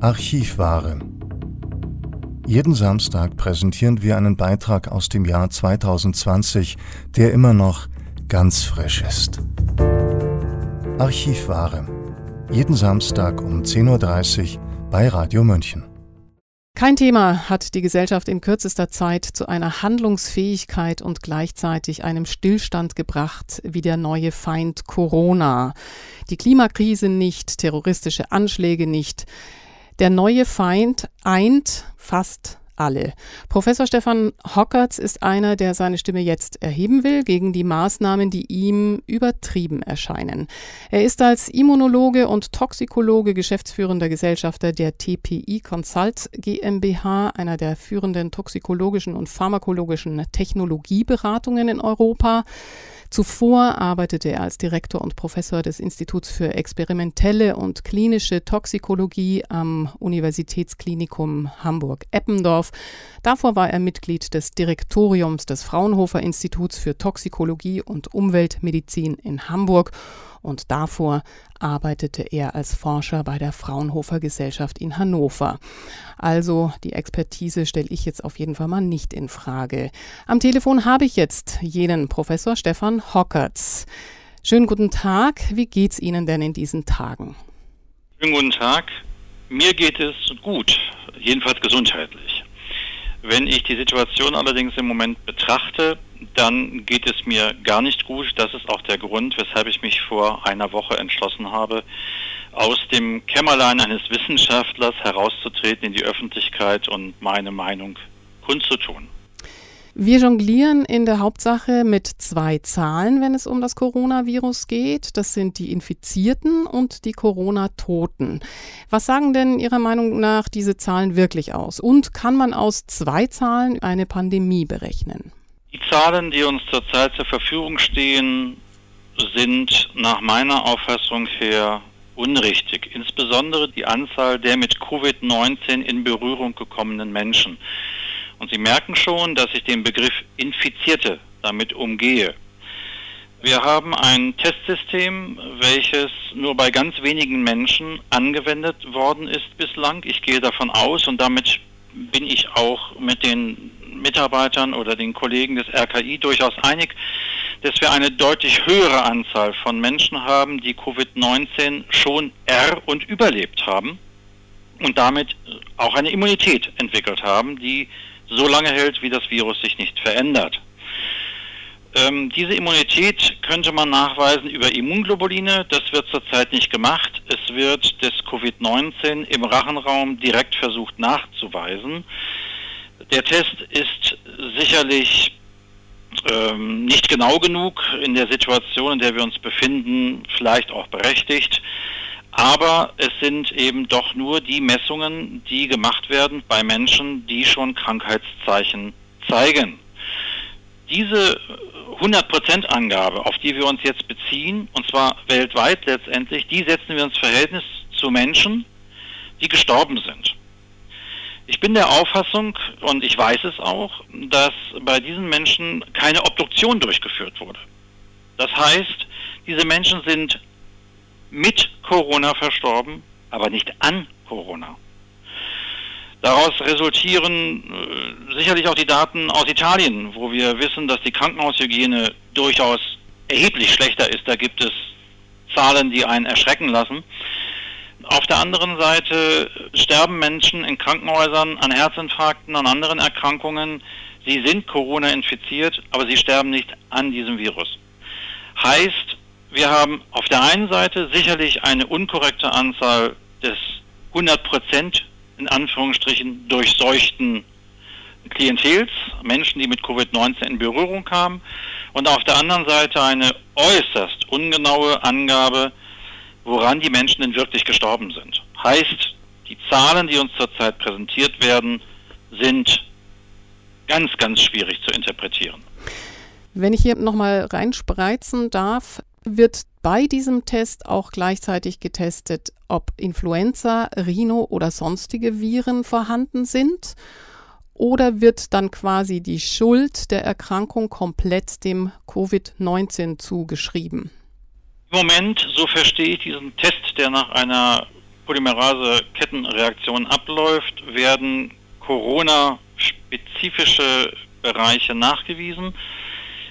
Archivware. Jeden Samstag präsentieren wir einen Beitrag aus dem Jahr 2020, der immer noch ganz frisch ist. Archivware. Jeden Samstag um 10.30 Uhr bei Radio München. Kein Thema hat die Gesellschaft in kürzester Zeit zu einer Handlungsfähigkeit und gleichzeitig einem Stillstand gebracht wie der neue Feind Corona. Die Klimakrise nicht, terroristische Anschläge nicht. Der neue Feind eint fast alle. Professor Stefan Hockertz ist einer, der seine Stimme jetzt erheben will gegen die Maßnahmen, die ihm übertrieben erscheinen. Er ist als Immunologe und Toxikologe geschäftsführender Gesellschafter der TPI Consult GmbH, einer der führenden toxikologischen und pharmakologischen Technologieberatungen in Europa. Zuvor arbeitete er als Direktor und Professor des Instituts für experimentelle und klinische Toxikologie am Universitätsklinikum Hamburg-Eppendorf. Davor war er Mitglied des Direktoriums des Fraunhofer Instituts für Toxikologie und Umweltmedizin in Hamburg und davor arbeitete er als Forscher bei der Fraunhofer Gesellschaft in Hannover. Also die Expertise stelle ich jetzt auf jeden Fall mal nicht in Frage. Am Telefon habe ich jetzt jenen Professor Stefan Hockertz. Schönen guten Tag. Wie geht's Ihnen denn in diesen Tagen? Schönen guten Tag. Mir geht es gut, jedenfalls gesundheitlich. Wenn ich die Situation allerdings im Moment betrachte, dann geht es mir gar nicht gut. Das ist auch der Grund, weshalb ich mich vor einer Woche entschlossen habe, aus dem Kämmerlein eines Wissenschaftlers herauszutreten in die Öffentlichkeit und meine Meinung kundzutun. Wir jonglieren in der Hauptsache mit zwei Zahlen, wenn es um das Coronavirus geht. Das sind die Infizierten und die Corona-Toten. Was sagen denn Ihrer Meinung nach diese Zahlen wirklich aus? Und kann man aus zwei Zahlen eine Pandemie berechnen? Die Zahlen, die uns zurzeit zur Verfügung stehen, sind nach meiner Auffassung her unrichtig. Insbesondere die Anzahl der mit Covid-19 in Berührung gekommenen Menschen. Und Sie merken schon, dass ich den Begriff Infizierte damit umgehe. Wir haben ein Testsystem, welches nur bei ganz wenigen Menschen angewendet worden ist bislang. Ich gehe davon aus und damit bin ich auch mit den Mitarbeitern oder den Kollegen des RKI durchaus einig, dass wir eine deutlich höhere Anzahl von Menschen haben, die Covid-19 schon er- und überlebt haben und damit auch eine Immunität entwickelt haben, die so lange hält, wie das Virus sich nicht verändert. Ähm, diese Immunität könnte man nachweisen über Immunglobuline. Das wird zurzeit nicht gemacht. Es wird das Covid-19 im Rachenraum direkt versucht nachzuweisen. Der Test ist sicherlich ähm, nicht genau genug in der Situation, in der wir uns befinden, vielleicht auch berechtigt. Aber es sind eben doch nur die Messungen, die gemacht werden bei Menschen, die schon Krankheitszeichen zeigen. Diese 100%-Angabe, auf die wir uns jetzt beziehen, und zwar weltweit letztendlich, die setzen wir ins Verhältnis zu Menschen, die gestorben sind. Ich bin der Auffassung, und ich weiß es auch, dass bei diesen Menschen keine Obduktion durchgeführt wurde. Das heißt, diese Menschen sind mit Corona verstorben, aber nicht an Corona. Daraus resultieren äh, sicherlich auch die Daten aus Italien, wo wir wissen, dass die Krankenhaushygiene durchaus erheblich schlechter ist. Da gibt es Zahlen, die einen erschrecken lassen. Auf der anderen Seite sterben Menschen in Krankenhäusern an Herzinfarkten, an anderen Erkrankungen. Sie sind Corona infiziert, aber sie sterben nicht an diesem Virus. Heißt, wir haben auf der einen Seite sicherlich eine unkorrekte Anzahl des 100 Prozent in Anführungsstrichen durchseuchten Klientels, Menschen, die mit Covid-19 in Berührung kamen, und auf der anderen Seite eine äußerst ungenaue Angabe woran die Menschen denn wirklich gestorben sind. Heißt, die Zahlen, die uns zurzeit präsentiert werden, sind ganz, ganz schwierig zu interpretieren. Wenn ich hier nochmal reinspreizen darf, wird bei diesem Test auch gleichzeitig getestet, ob Influenza, Rhino oder sonstige Viren vorhanden sind? Oder wird dann quasi die Schuld der Erkrankung komplett dem Covid-19 zugeschrieben? Im Moment, so verstehe ich diesen Test, der nach einer Polymerase-Kettenreaktion abläuft, werden Corona-spezifische Bereiche nachgewiesen.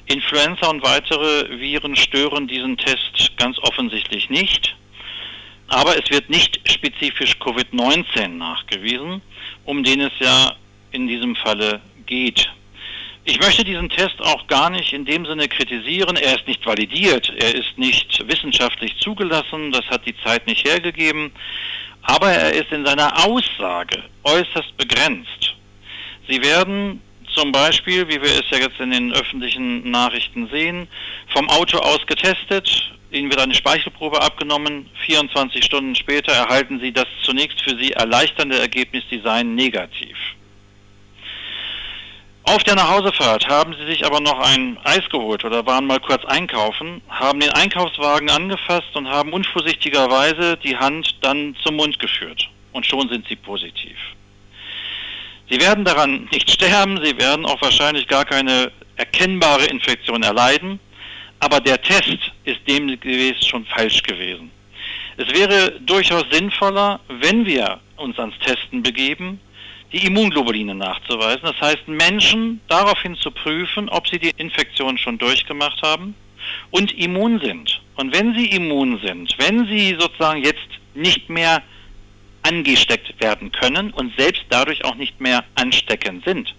Influenza und weitere Viren stören diesen Test ganz offensichtlich nicht. Aber es wird nicht spezifisch Covid-19 nachgewiesen, um den es ja in diesem Falle geht. Ich möchte diesen Test auch gar nicht in dem Sinne kritisieren. Er ist nicht validiert, er ist nicht wissenschaftlich zugelassen, das hat die Zeit nicht hergegeben. Aber er ist in seiner Aussage äußerst begrenzt. Sie werden zum Beispiel, wie wir es ja jetzt in den öffentlichen Nachrichten sehen, vom Auto aus getestet, ihnen wird eine Speichelprobe abgenommen, 24 Stunden später erhalten sie das zunächst für sie erleichternde Ergebnis, die seien negativ. Auf der Nachhausefahrt haben sie sich aber noch ein Eis geholt oder waren mal kurz einkaufen, haben den Einkaufswagen angefasst und haben unvorsichtigerweise die Hand dann zum Mund geführt. Und schon sind sie positiv. Sie werden daran nicht sterben, sie werden auch wahrscheinlich gar keine erkennbare Infektion erleiden, aber der Test ist demgemäß schon falsch gewesen. Es wäre durchaus sinnvoller, wenn wir uns ans Testen begeben, die Immunglobuline nachzuweisen. Das heißt, Menschen daraufhin zu prüfen, ob sie die Infektion schon durchgemacht haben und immun sind. Und wenn sie immun sind, wenn sie sozusagen jetzt nicht mehr angesteckt werden können und selbst dadurch auch nicht mehr ansteckend sind,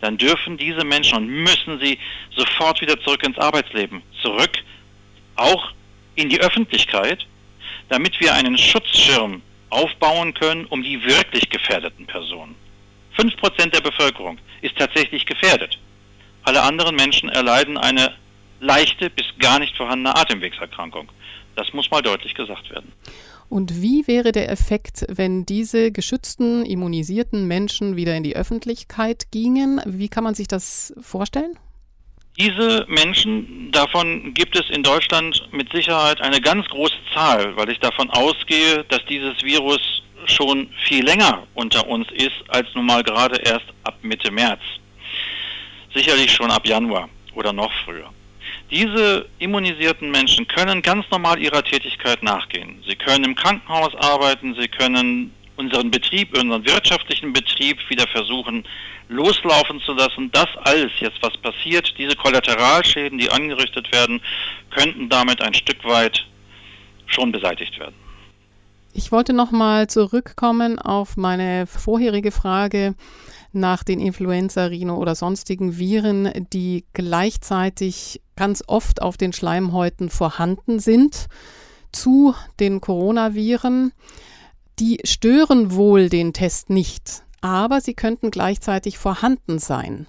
dann dürfen diese Menschen und müssen sie sofort wieder zurück ins Arbeitsleben, zurück auch in die Öffentlichkeit, damit wir einen Schutzschirm aufbauen können um die wirklich gefährdeten Personen. 5% der Bevölkerung ist tatsächlich gefährdet. Alle anderen Menschen erleiden eine leichte bis gar nicht vorhandene Atemwegserkrankung. Das muss mal deutlich gesagt werden. Und wie wäre der Effekt, wenn diese geschützten, immunisierten Menschen wieder in die Öffentlichkeit gingen? Wie kann man sich das vorstellen? Diese Menschen, davon gibt es in Deutschland mit Sicherheit eine ganz große Zahl, weil ich davon ausgehe, dass dieses Virus schon viel länger unter uns ist, als nun mal gerade erst ab Mitte März. Sicherlich schon ab Januar oder noch früher. Diese immunisierten Menschen können ganz normal ihrer Tätigkeit nachgehen. Sie können im Krankenhaus arbeiten, sie können unseren Betrieb, unseren wirtschaftlichen Betrieb wieder versuchen loslaufen zu lassen. Das alles jetzt, was passiert, diese Kollateralschäden, die angerichtet werden, könnten damit ein Stück weit schon beseitigt werden. Ich wollte nochmal zurückkommen auf meine vorherige Frage nach den Influenza, Rhino oder sonstigen Viren, die gleichzeitig ganz oft auf den Schleimhäuten vorhanden sind, zu den Coronaviren. Die stören wohl den Test nicht, aber sie könnten gleichzeitig vorhanden sein.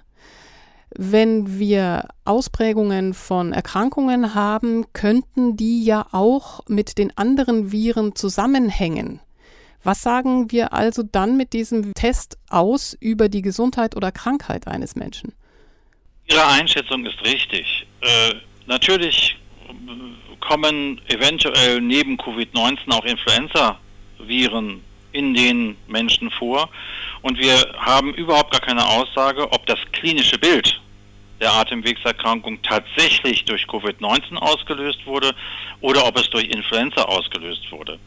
Wenn wir Ausprägungen von Erkrankungen haben, könnten die ja auch mit den anderen Viren zusammenhängen. Was sagen wir also dann mit diesem Test aus über die Gesundheit oder Krankheit eines Menschen? Ihre Einschätzung ist richtig. Äh, natürlich kommen eventuell neben Covid-19 auch Influenza-Viren in den Menschen vor. Und wir haben überhaupt gar keine Aussage, ob das klinische Bild der Atemwegserkrankung tatsächlich durch Covid-19 ausgelöst wurde oder ob es durch Influenza ausgelöst wurde.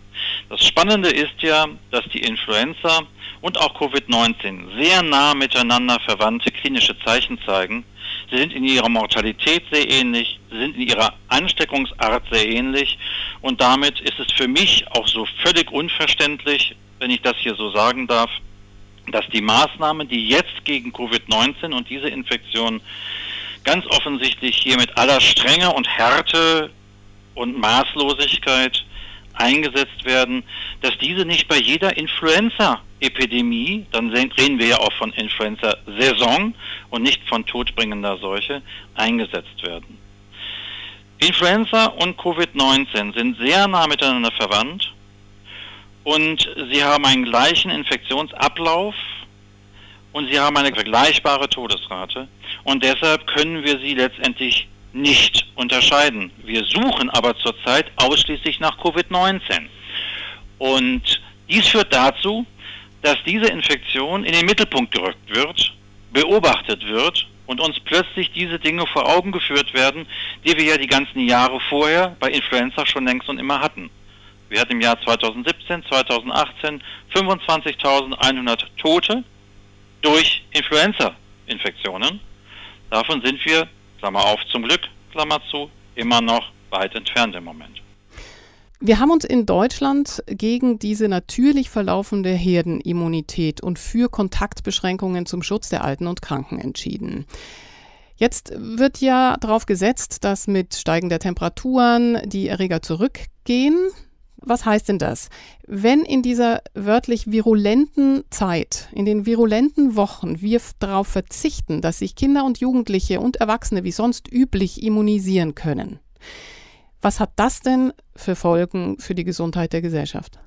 Das Spannende ist ja, dass die Influenza und auch Covid-19 sehr nah miteinander verwandte klinische Zeichen zeigen. Sie sind in ihrer Mortalität sehr ähnlich, sie sind in ihrer Ansteckungsart sehr ähnlich und damit ist es für mich auch so völlig unverständlich, wenn ich das hier so sagen darf, dass die Maßnahmen, die jetzt gegen Covid-19 und diese Infektion ganz offensichtlich hier mit aller Strenge und Härte und Maßlosigkeit eingesetzt werden, dass diese nicht bei jeder Influenza-Epidemie, dann reden wir ja auch von Influenza-Saison und nicht von todbringender Seuche, eingesetzt werden. Influenza und Covid-19 sind sehr nah miteinander verwandt und sie haben einen gleichen Infektionsablauf und sie haben eine vergleichbare Todesrate. Und deshalb können wir sie letztendlich nicht unterscheiden. Wir suchen aber zurzeit ausschließlich nach Covid-19 und dies führt dazu, dass diese Infektion in den Mittelpunkt gerückt wird, beobachtet wird und uns plötzlich diese Dinge vor Augen geführt werden, die wir ja die ganzen Jahre vorher bei Influenza schon längst und immer hatten Wir hatten im Jahr 2017, 2018 25.100 Tote durch Influenza-Infektionen. Davon sind wir, Klammer auf, zum Glück, Klammer zu, immer noch weit entfernt im Moment. Wir haben uns in Deutschland gegen diese natürlich verlaufende Herdenimmunität und für Kontaktbeschränkungen zum Schutz der Alten und Kranken entschieden. Jetzt wird ja darauf gesetzt, dass mit steigender Temperaturen die Erreger zurückgehen. Was heißt denn das? Wenn in dieser wörtlich virulenten Zeit, in den virulenten Wochen, wir darauf verzichten, dass sich Kinder und Jugendliche und Erwachsene wie sonst üblich immunisieren können, was hat das denn für Folgen für die Gesundheit der Gesellschaft?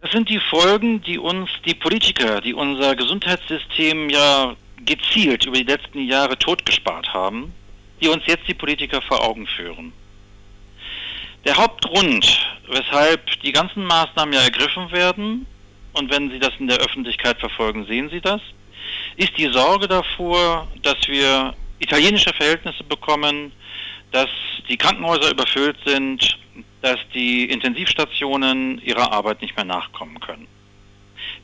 Das sind die Folgen, die uns die Politiker, die unser Gesundheitssystem ja gezielt über die letzten Jahre totgespart haben, die uns jetzt die Politiker vor Augen führen. Der Hauptgrund, weshalb die ganzen Maßnahmen ja ergriffen werden, und wenn Sie das in der Öffentlichkeit verfolgen, sehen Sie das, ist die Sorge davor, dass wir italienische Verhältnisse bekommen, dass die Krankenhäuser überfüllt sind, dass die Intensivstationen ihrer Arbeit nicht mehr nachkommen können.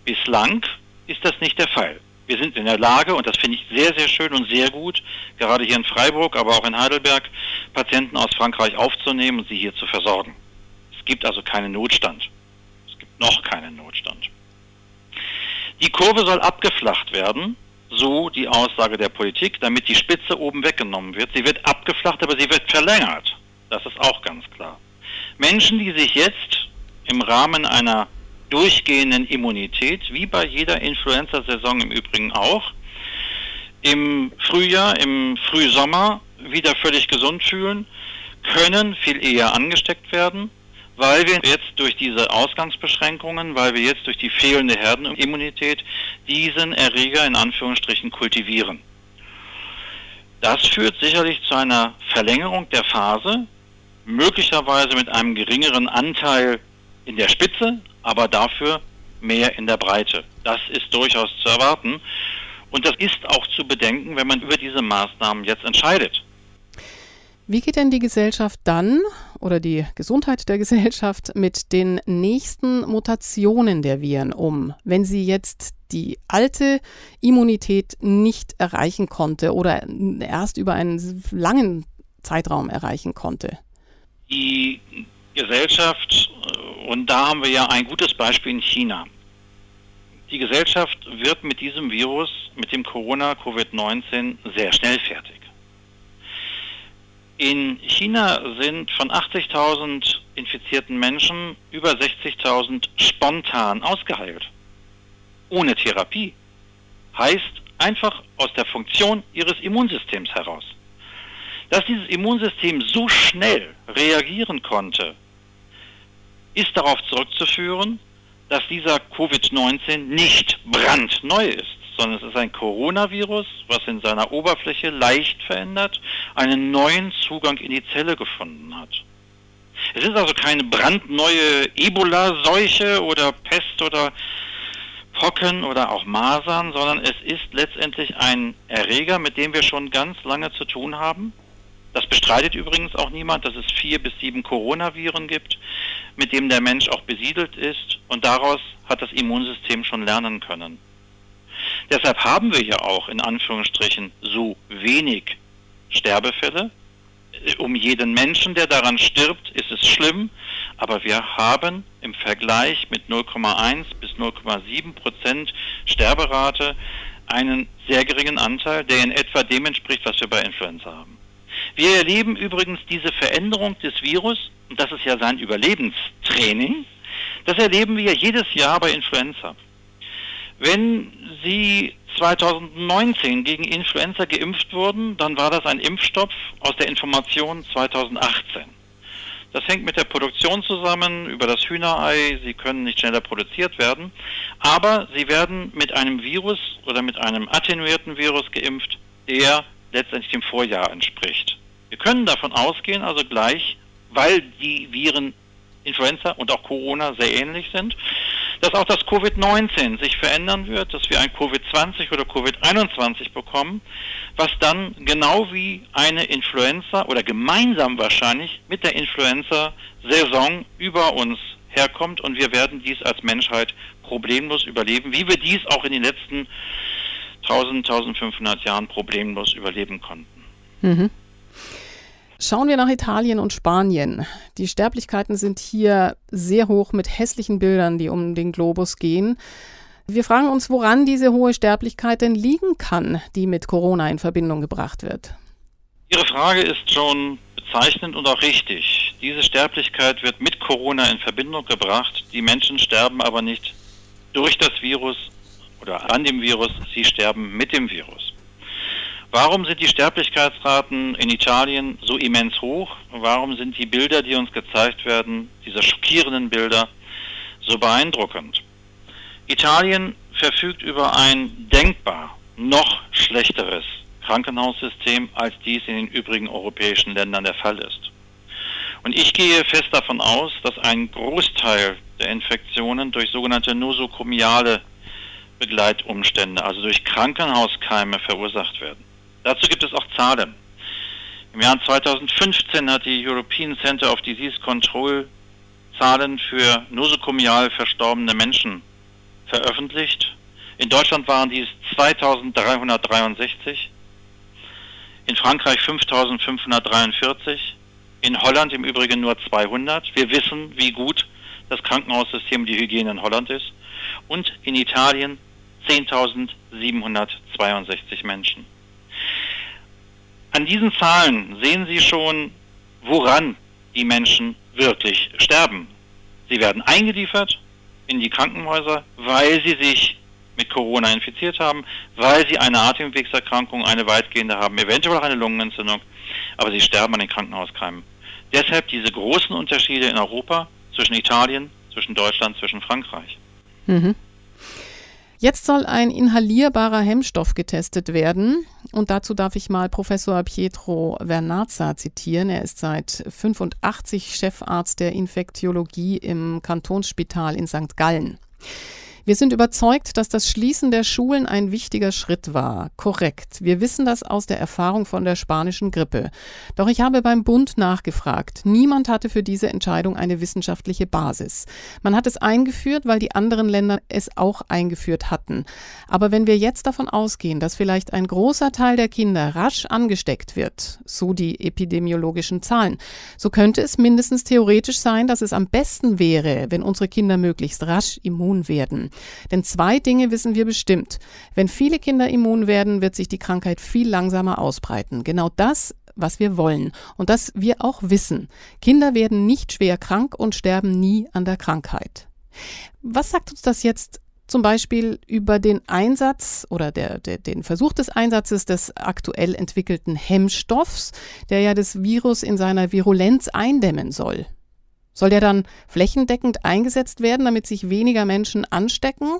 Bislang ist das nicht der Fall. Wir sind in der Lage, und das finde ich sehr, sehr schön und sehr gut, gerade hier in Freiburg, aber auch in Heidelberg, Patienten aus Frankreich aufzunehmen und sie hier zu versorgen. Es gibt also keinen Notstand. Es gibt noch keinen Notstand. Die Kurve soll abgeflacht werden so die Aussage der Politik, damit die Spitze oben weggenommen wird. Sie wird abgeflacht, aber sie wird verlängert. Das ist auch ganz klar. Menschen, die sich jetzt im Rahmen einer durchgehenden Immunität, wie bei jeder Influenza-Saison im Übrigen auch, im Frühjahr, im Frühsommer wieder völlig gesund fühlen, können viel eher angesteckt werden weil wir jetzt durch diese Ausgangsbeschränkungen, weil wir jetzt durch die fehlende Herdenimmunität diesen Erreger in Anführungsstrichen kultivieren. Das führt sicherlich zu einer Verlängerung der Phase, möglicherweise mit einem geringeren Anteil in der Spitze, aber dafür mehr in der Breite. Das ist durchaus zu erwarten. Und das ist auch zu bedenken, wenn man über diese Maßnahmen jetzt entscheidet. Wie geht denn die Gesellschaft dann oder die Gesundheit der Gesellschaft mit den nächsten Mutationen der Viren um, wenn sie jetzt die alte Immunität nicht erreichen konnte oder erst über einen langen Zeitraum erreichen konnte? Die Gesellschaft, und da haben wir ja ein gutes Beispiel in China. Die Gesellschaft wird mit diesem Virus, mit dem Corona-Covid-19 sehr schnell fertig. In China sind von 80.000 infizierten Menschen über 60.000 spontan ausgeheilt. Ohne Therapie. Heißt einfach aus der Funktion ihres Immunsystems heraus. Dass dieses Immunsystem so schnell reagieren konnte, ist darauf zurückzuführen, dass dieser Covid-19 nicht brandneu ist sondern es ist ein Coronavirus, was in seiner Oberfläche leicht verändert einen neuen Zugang in die Zelle gefunden hat. Es ist also keine brandneue Ebola-Seuche oder Pest oder Pocken oder auch Masern, sondern es ist letztendlich ein Erreger, mit dem wir schon ganz lange zu tun haben. Das bestreitet übrigens auch niemand, dass es vier bis sieben Coronaviren gibt, mit dem der Mensch auch besiedelt ist und daraus hat das Immunsystem schon lernen können. Deshalb haben wir ja auch in Anführungsstrichen so wenig Sterbefälle. Um jeden Menschen, der daran stirbt, ist es schlimm, aber wir haben im Vergleich mit 0,1 bis 0,7 Prozent Sterberate einen sehr geringen Anteil, der in etwa dem entspricht, was wir bei Influenza haben. Wir erleben übrigens diese Veränderung des Virus, und das ist ja sein Überlebenstraining, das erleben wir jedes Jahr bei Influenza. Wenn Sie 2019 gegen Influenza geimpft wurden, dann war das ein Impfstoff aus der Information 2018. Das hängt mit der Produktion zusammen, über das Hühnerei. Sie können nicht schneller produziert werden. Aber sie werden mit einem Virus oder mit einem attenuierten Virus geimpft, der letztendlich dem Vorjahr entspricht. Wir können davon ausgehen, also gleich, weil die Viren Influenza und auch Corona sehr ähnlich sind, dass auch das Covid-19 sich verändern wird, dass wir ein Covid-20 oder Covid-21 bekommen, was dann genau wie eine Influenza oder gemeinsam wahrscheinlich mit der Influenza-Saison über uns herkommt und wir werden dies als Menschheit problemlos überleben, wie wir dies auch in den letzten 1000, 1500 Jahren problemlos überleben konnten. Mhm. Schauen wir nach Italien und Spanien. Die Sterblichkeiten sind hier sehr hoch mit hässlichen Bildern, die um den Globus gehen. Wir fragen uns, woran diese hohe Sterblichkeit denn liegen kann, die mit Corona in Verbindung gebracht wird. Ihre Frage ist schon bezeichnend und auch richtig. Diese Sterblichkeit wird mit Corona in Verbindung gebracht. Die Menschen sterben aber nicht durch das Virus oder an dem Virus, sie sterben mit dem Virus. Warum sind die Sterblichkeitsraten in Italien so immens hoch? Warum sind die Bilder, die uns gezeigt werden, diese schockierenden Bilder, so beeindruckend? Italien verfügt über ein denkbar noch schlechteres Krankenhaussystem, als dies in den übrigen europäischen Ländern der Fall ist. Und ich gehe fest davon aus, dass ein Großteil der Infektionen durch sogenannte nosokomiale Begleitumstände, also durch Krankenhauskeime verursacht werden. Dazu gibt es auch Zahlen. Im Jahr 2015 hat die European Center of Disease Control Zahlen für nosokomial verstorbene Menschen veröffentlicht. In Deutschland waren dies 2363, in Frankreich 5543, in Holland im Übrigen nur 200. Wir wissen, wie gut das Krankenhaussystem, die Hygiene in Holland ist. Und in Italien 10.762 Menschen. An diesen Zahlen sehen Sie schon, woran die Menschen wirklich sterben. Sie werden eingeliefert in die Krankenhäuser, weil sie sich mit Corona infiziert haben, weil sie eine Atemwegserkrankung, eine weitgehende haben, eventuell auch eine Lungenentzündung, aber sie sterben an den Krankenhauskeimen. Deshalb diese großen Unterschiede in Europa zwischen Italien, zwischen Deutschland, zwischen Frankreich. Mhm. Jetzt soll ein inhalierbarer Hemmstoff getestet werden. Und dazu darf ich mal Professor Pietro Vernazza zitieren. Er ist seit 85 Chefarzt der Infektiologie im Kantonsspital in St. Gallen. Wir sind überzeugt, dass das Schließen der Schulen ein wichtiger Schritt war. Korrekt. Wir wissen das aus der Erfahrung von der spanischen Grippe. Doch ich habe beim Bund nachgefragt. Niemand hatte für diese Entscheidung eine wissenschaftliche Basis. Man hat es eingeführt, weil die anderen Länder es auch eingeführt hatten. Aber wenn wir jetzt davon ausgehen, dass vielleicht ein großer Teil der Kinder rasch angesteckt wird, so die epidemiologischen Zahlen, so könnte es mindestens theoretisch sein, dass es am besten wäre, wenn unsere Kinder möglichst rasch immun werden. Denn zwei Dinge wissen wir bestimmt. Wenn viele Kinder immun werden, wird sich die Krankheit viel langsamer ausbreiten. Genau das was wir wollen und das wir auch wissen. Kinder werden nicht schwer krank und sterben nie an der Krankheit. Was sagt uns das jetzt zum Beispiel über den Einsatz oder der, der, den Versuch des Einsatzes des aktuell entwickelten Hemmstoffs, der ja das Virus in seiner Virulenz eindämmen soll? Soll der dann flächendeckend eingesetzt werden, damit sich weniger Menschen anstecken?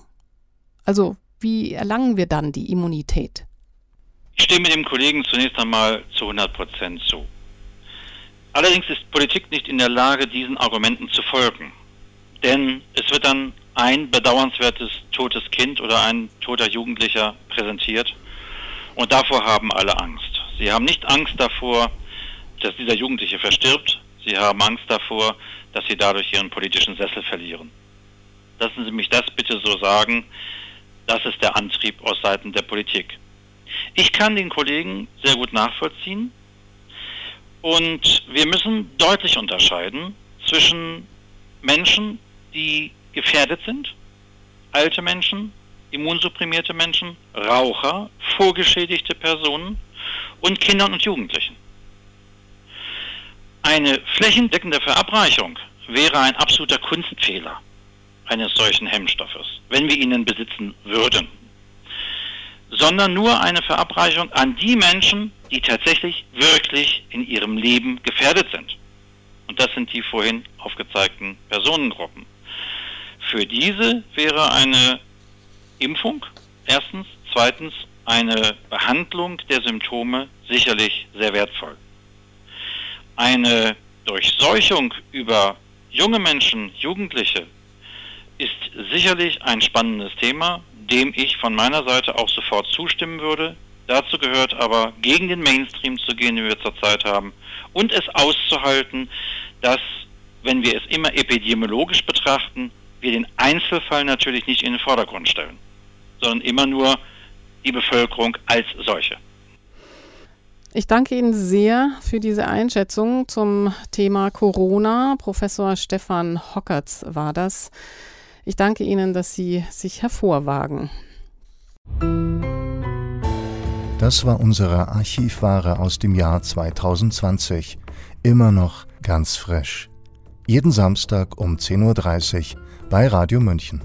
Also wie erlangen wir dann die Immunität? Ich stimme dem Kollegen zunächst einmal zu 100 Prozent zu. Allerdings ist Politik nicht in der Lage, diesen Argumenten zu folgen. Denn es wird dann ein bedauernswertes totes Kind oder ein toter Jugendlicher präsentiert. Und davor haben alle Angst. Sie haben nicht Angst davor, dass dieser Jugendliche verstirbt. Sie haben Angst davor, dass sie dadurch ihren politischen Sessel verlieren. Lassen Sie mich das bitte so sagen. Das ist der Antrieb aus Seiten der Politik. Ich kann den Kollegen sehr gut nachvollziehen und wir müssen deutlich unterscheiden zwischen Menschen, die gefährdet sind, alte Menschen, immunsupprimierte Menschen, Raucher, vorgeschädigte Personen und Kindern und Jugendlichen. Eine flächendeckende Verabreichung wäre ein absoluter Kunstfehler eines solchen Hemmstoffes, wenn wir ihn besitzen würden. Sondern nur eine Verabreichung an die Menschen, die tatsächlich wirklich in ihrem Leben gefährdet sind. Und das sind die vorhin aufgezeigten Personengruppen. Für diese wäre eine Impfung erstens, zweitens eine Behandlung der Symptome sicherlich sehr wertvoll eine Durchseuchung über junge Menschen, Jugendliche, ist sicherlich ein spannendes Thema, dem ich von meiner Seite auch sofort zustimmen würde. Dazu gehört aber, gegen den Mainstream zu gehen, den wir zurzeit haben, und es auszuhalten, dass wenn wir es immer epidemiologisch betrachten, wir den Einzelfall natürlich nicht in den Vordergrund stellen, sondern immer nur die Bevölkerung als solche. Ich danke Ihnen sehr für diese Einschätzung zum Thema Corona. Professor Stefan Hockertz war das. Ich danke Ihnen, dass Sie sich hervorwagen. Das war unsere Archivware aus dem Jahr 2020. Immer noch ganz frisch. Jeden Samstag um 10.30 Uhr bei Radio München.